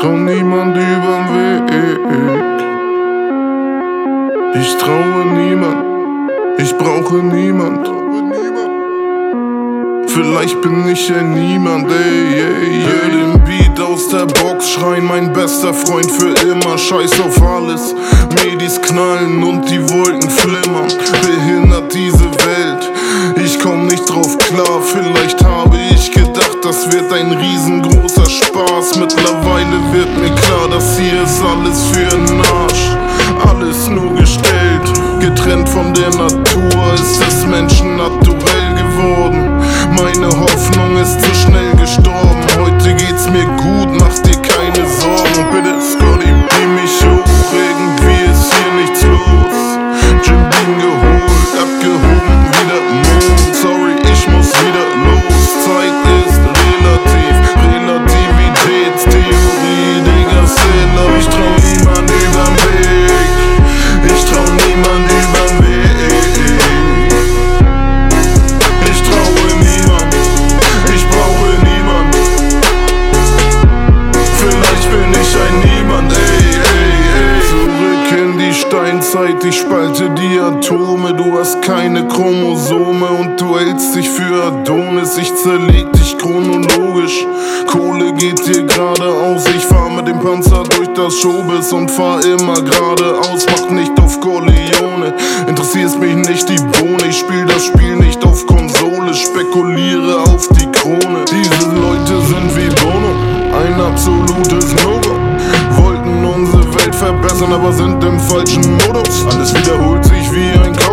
trau niemand überm Weg. Ich traue niemand, ich brauche niemand. Vielleicht bin ich ja niemand, ey, ey, Hör den Beat aus der Box schreien, mein bester Freund für immer. Scheiß auf alles, Medis knallen und die Wolken flimmern. Behindert diese Welt, ich komm nicht drauf klar. Vielleicht habe ich das wird ein riesengroßer Spaß. Mittlerweile wird mir klar, das hier ist alles für den Arsch. Alles nur gestellt, getrennt von der Natur, ist es Menschen naturell geworden. Meine Hoffnung ist zu Atome. Du hast keine Chromosome und du hältst dich für Adonis. Ich zerleg dich chronologisch. Kohle geht dir geradeaus. Ich fahr mit dem Panzer durch das Showbiz und fahr immer geradeaus. Mach nicht auf Corleone, interessierst mich nicht die Bohne. Ich spiel das Spiel nicht auf Konsole, spekuliere auf die Krone. Diese Leute sind wie Bono, ein absolutes No-Go. Verbessern, aber sind im falschen Modus. Alles wiederholt sich wie ein Lied.